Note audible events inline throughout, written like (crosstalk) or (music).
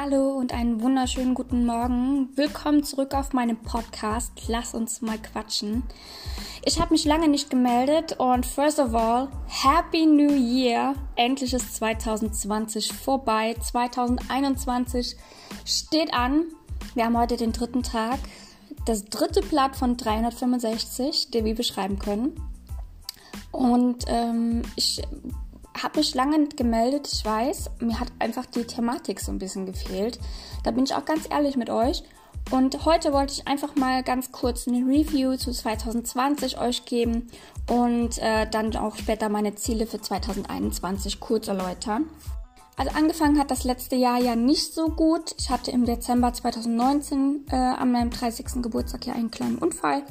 Hallo und einen wunderschönen guten Morgen. Willkommen zurück auf meinem Podcast. Lass uns mal quatschen. Ich habe mich lange nicht gemeldet und first of all, Happy New Year. Endlich ist 2020 vorbei. 2021 steht an. Wir haben heute den dritten Tag. Das dritte Blatt von 365, den wir beschreiben können. Und ähm, ich habe mich lange nicht gemeldet, ich weiß. Mir hat einfach die Thematik so ein bisschen gefehlt. Da bin ich auch ganz ehrlich mit euch. Und heute wollte ich einfach mal ganz kurz eine Review zu 2020 euch geben und äh, dann auch später meine Ziele für 2021 kurz erläutern. Also angefangen hat das letzte Jahr ja nicht so gut. Ich hatte im Dezember 2019 äh, an meinem 30. Geburtstag ja einen kleinen Unfall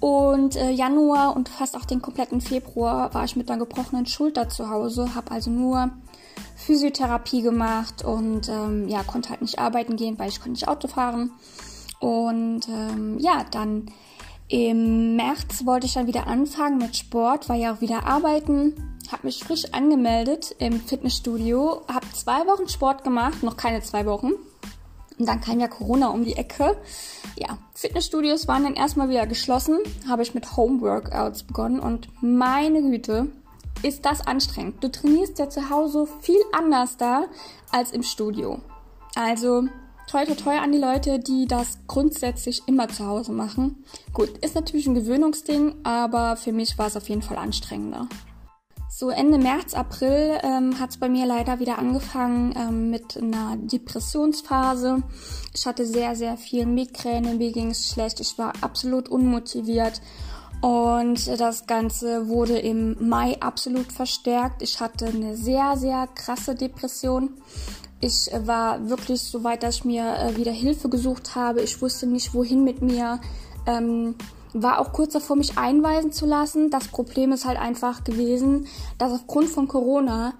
und äh, Januar und fast auch den kompletten Februar war ich mit einer gebrochenen Schulter zu Hause, habe also nur Physiotherapie gemacht und ähm, ja, konnte halt nicht arbeiten gehen, weil ich konnte nicht Auto fahren. Und ähm, ja, dann im März wollte ich dann wieder anfangen mit Sport, war ja auch wieder arbeiten, habe mich frisch angemeldet im Fitnessstudio, habe zwei Wochen Sport gemacht, noch keine zwei Wochen. Und dann kam ja Corona um die Ecke ja, Fitnessstudios waren dann erstmal wieder geschlossen, habe ich mit Homeworkouts begonnen und meine Güte, ist das anstrengend. Du trainierst ja zu Hause viel anders da als im Studio. Also toi toi toi an die Leute, die das grundsätzlich immer zu Hause machen. Gut, ist natürlich ein Gewöhnungsding, aber für mich war es auf jeden Fall anstrengender. So Ende März, April ähm, hat es bei mir leider wieder angefangen ähm, mit einer Depressionsphase. Ich hatte sehr, sehr viel Migräne, mir ging es schlecht, ich war absolut unmotiviert. Und das Ganze wurde im Mai absolut verstärkt. Ich hatte eine sehr, sehr krasse Depression. Ich war wirklich so weit, dass ich mir äh, wieder Hilfe gesucht habe. Ich wusste nicht, wohin mit mir. Ähm, war auch kurz davor, mich einweisen zu lassen. Das Problem ist halt einfach gewesen, dass aufgrund von Corona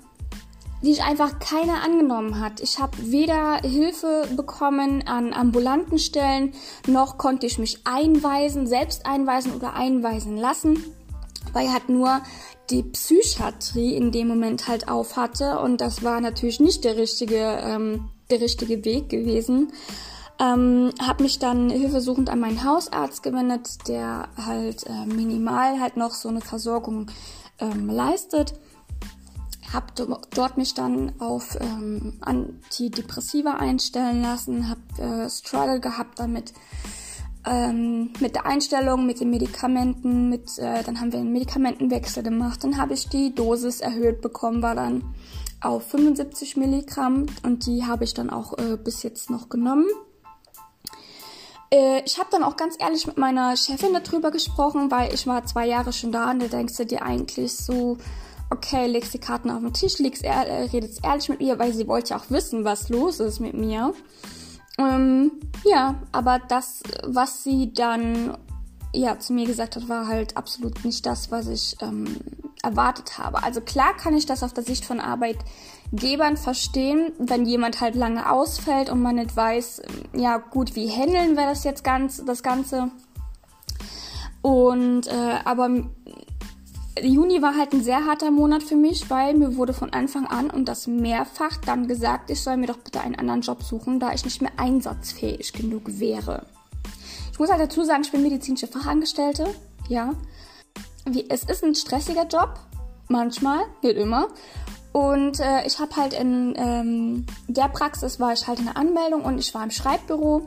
sich einfach keiner angenommen hat. Ich habe weder Hilfe bekommen an ambulanten Stellen, noch konnte ich mich einweisen, selbst einweisen oder einweisen lassen, weil halt nur die Psychiatrie in dem Moment halt auf hatte und das war natürlich nicht der richtige, ähm, der richtige Weg gewesen. Ähm, habe mich dann hilfesuchend an meinen Hausarzt gewendet, der halt äh, minimal halt noch so eine Versorgung ähm, leistet. Habe dort mich dann auf ähm, Antidepressiva einstellen lassen, habe äh, Struggle gehabt damit, ähm, mit der Einstellung, mit den Medikamenten, mit, äh, dann haben wir einen Medikamentenwechsel gemacht, dann habe ich die Dosis erhöht bekommen, war dann auf 75 Milligramm und die habe ich dann auch äh, bis jetzt noch genommen. Äh, ich habe dann auch ganz ehrlich mit meiner Chefin darüber gesprochen, weil ich war zwei Jahre schon da und da denkst du dir eigentlich so, okay, legst die Karten auf den Tisch, legst er, äh, redest ehrlich mit ihr, weil sie wollte ja auch wissen, was los ist mit mir. Ähm, ja, aber das, was sie dann ja zu mir gesagt hat, war halt absolut nicht das, was ich ähm, erwartet habe. Also klar kann ich das auf der Sicht von Arbeit Gebern verstehen, wenn jemand halt lange ausfällt und man nicht weiß, ja gut, wie handeln wir das jetzt ganz, das Ganze. Und äh, aber Juni war halt ein sehr harter Monat für mich, weil mir wurde von Anfang an und das mehrfach dann gesagt, ich soll mir doch bitte einen anderen Job suchen, da ich nicht mehr einsatzfähig genug wäre. Ich muss halt dazu sagen, ich bin medizinische Fachangestellte, ja. Wie, es ist ein stressiger Job, manchmal, nicht immer. Und äh, ich habe halt in ähm, der Praxis war ich halt in der Anmeldung und ich war im Schreibbüro.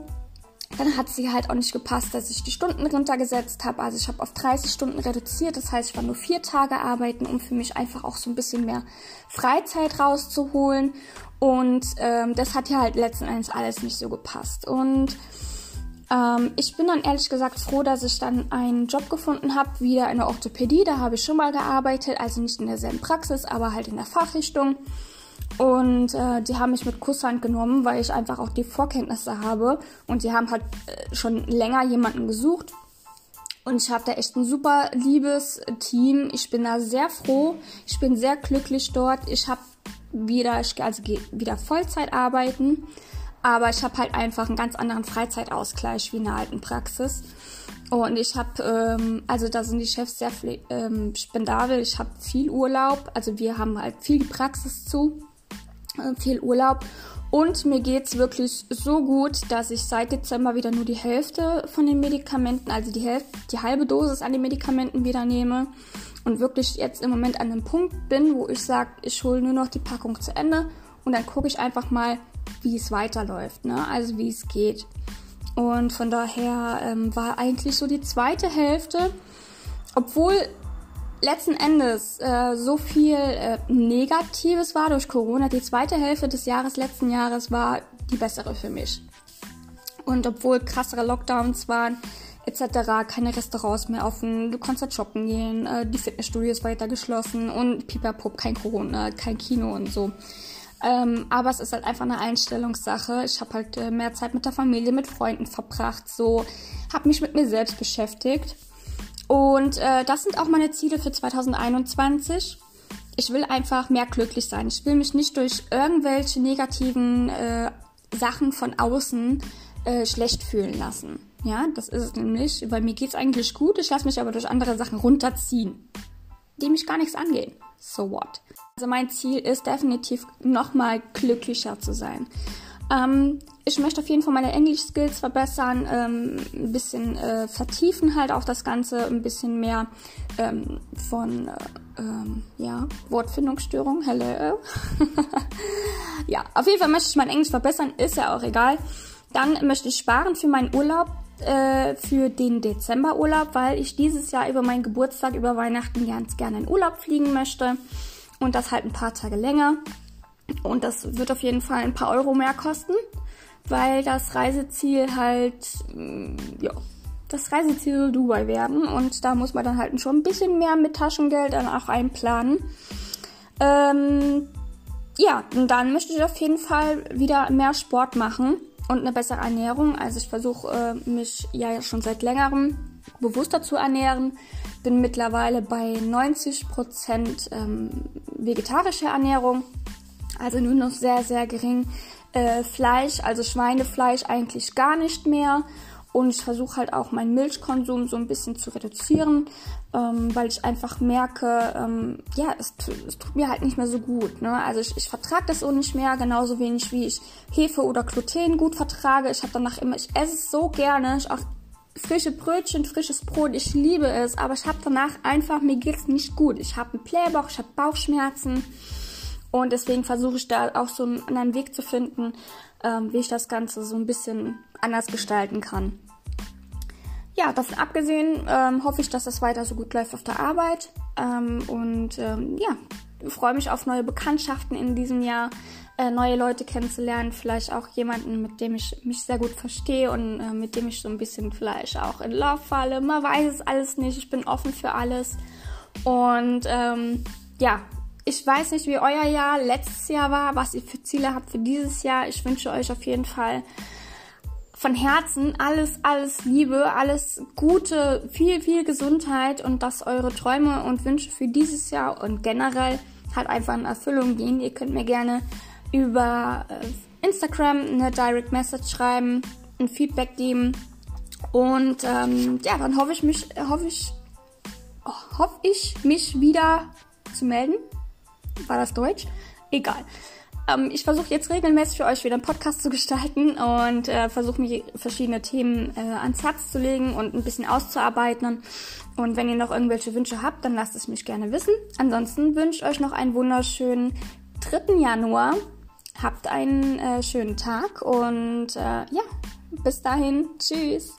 Dann hat sie halt auch nicht gepasst, dass ich die Stunden runtergesetzt habe. Also ich habe auf 30 Stunden reduziert. Das heißt, ich war nur vier Tage arbeiten, um für mich einfach auch so ein bisschen mehr Freizeit rauszuholen. Und ähm, das hat ja halt letzten Endes alles nicht so gepasst. Und ähm, ich bin dann ehrlich gesagt froh, dass ich dann einen Job gefunden habe, wieder in der Orthopädie. Da habe ich schon mal gearbeitet, also nicht in derselben Praxis, aber halt in der Fachrichtung. Und äh, die haben mich mit Kusshand genommen, weil ich einfach auch die Vorkenntnisse habe. Und sie haben halt äh, schon länger jemanden gesucht. Und ich habe da echt ein super liebes Team. Ich bin da sehr froh. Ich bin sehr glücklich dort. Ich habe wieder, ich also wieder Vollzeit arbeiten. Aber ich habe halt einfach einen ganz anderen Freizeitausgleich wie in der alten Praxis. Und ich habe, ähm, also da sind die Chefs sehr ähm, spendabel. Ich habe viel Urlaub. Also wir haben halt viel die Praxis zu. äh, viel Urlaub. Und mir geht es wirklich so gut, dass ich seit Dezember wieder nur die Hälfte von den Medikamenten, also die, Hälfte, die halbe Dosis an den Medikamenten wieder nehme. Und wirklich jetzt im Moment an einem Punkt bin, wo ich sage, ich hole nur noch die Packung zu Ende und dann gucke ich einfach mal, wie es weiterläuft, ne? also wie es geht. Und von daher ähm, war eigentlich so die zweite Hälfte, obwohl letzten Endes äh, so viel äh, Negatives war durch Corona, die zweite Hälfte des Jahres letzten Jahres war die bessere für mich. Und obwohl krassere Lockdowns waren, etc., keine Restaurants mehr offen, du konntest halt shoppen gehen, äh, die Fitnessstudios weiter geschlossen und pipapup, kein Corona, kein Kino und so. Ähm, aber es ist halt einfach eine Einstellungssache. Ich habe halt äh, mehr Zeit mit der Familie, mit Freunden verbracht, so, habe mich mit mir selbst beschäftigt. Und äh, das sind auch meine Ziele für 2021. Ich will einfach mehr glücklich sein. Ich will mich nicht durch irgendwelche negativen äh, Sachen von außen äh, schlecht fühlen lassen. Ja, das ist es nämlich, weil mir geht's eigentlich gut, ich lasse mich aber durch andere Sachen runterziehen, die mich gar nichts angehen. So what? Also mein Ziel ist definitiv nochmal glücklicher zu sein. Ähm, ich möchte auf jeden Fall meine Englisch-Skills verbessern, ähm, ein bisschen äh, vertiefen halt auch das Ganze, ein bisschen mehr ähm, von äh, ähm, ja, Wortfindungsstörung, hello. (laughs) ja, auf jeden Fall möchte ich mein Englisch verbessern, ist ja auch egal. Dann möchte ich sparen für meinen Urlaub, äh, für den Dezemberurlaub, weil ich dieses Jahr über meinen Geburtstag, über Weihnachten ganz gerne in Urlaub fliegen möchte. Und das halt ein paar Tage länger. Und das wird auf jeden Fall ein paar Euro mehr kosten, weil das Reiseziel halt, mm, ja, das Reiseziel Dubai werden. Und da muss man dann halt schon ein bisschen mehr mit Taschengeld dann auch einplanen. Ähm, ja, und dann möchte ich auf jeden Fall wieder mehr Sport machen und eine bessere Ernährung. Also ich versuche äh, mich ja schon seit längerem bewusster zu ernähren. Bin mittlerweile bei 90 Prozent ähm, vegetarische Ernährung, also nur noch sehr, sehr gering äh, Fleisch, also Schweinefleisch eigentlich gar nicht mehr. Und ich versuche halt auch meinen Milchkonsum so ein bisschen zu reduzieren, ähm, weil ich einfach merke, ähm, ja, es, es, tut mir halt nicht mehr so gut. Ne? Also ich, ich vertrage das auch nicht mehr, genauso wenig wie ich Hefe oder Gluten gut vertrage. Ich habe danach immer, ich esse es so gerne, ich auch frische Brötchen, frisches Brot, ich liebe es, aber ich habe danach einfach, mir geht's nicht gut. Ich habe einen Blähbauch, ich habe Bauchschmerzen und deswegen versuche ich da auch so einen anderen Weg zu finden, ähm, wie ich das Ganze so ein bisschen anders gestalten kann. Ja, davon abgesehen ähm, hoffe ich, dass das weiter so gut läuft auf der Arbeit ähm, und ähm, ja, freue mich auf neue Bekanntschaften in diesem Jahr äh, neue Leute kennenzulernen, vielleicht auch jemanden, mit dem ich mich sehr gut verstehe und äh, mit dem ich so ein bisschen vielleicht auch in Love falle. Man weiß es alles nicht, ich bin offen für alles. Und ähm, ja, ich weiß nicht, wie euer Jahr letztes Jahr war, was ihr für Ziele habt für dieses Jahr. Ich wünsche euch auf jeden Fall von Herzen alles, alles Liebe, alles Gute, viel, viel Gesundheit und dass eure Träume und Wünsche für dieses Jahr und generell halt einfach in Erfüllung gehen. Ihr könnt mir gerne über äh, Instagram eine Direct Message schreiben, ein Feedback geben. Und ähm, ja, dann hoffe ich mich, hoffe ich, hoffe ich, mich wieder zu melden. War das Deutsch? Egal. Ähm, ich versuche jetzt regelmäßig für euch wieder einen Podcast zu gestalten und äh, versuche mir verschiedene Themen äh, ans Herz zu legen und ein bisschen auszuarbeiten. Und wenn ihr noch irgendwelche Wünsche habt, dann lasst es mich gerne wissen. Ansonsten wünsche ich euch noch einen wunderschönen 3. Januar. Habt einen äh, schönen Tag und äh, ja, bis dahin. Tschüss.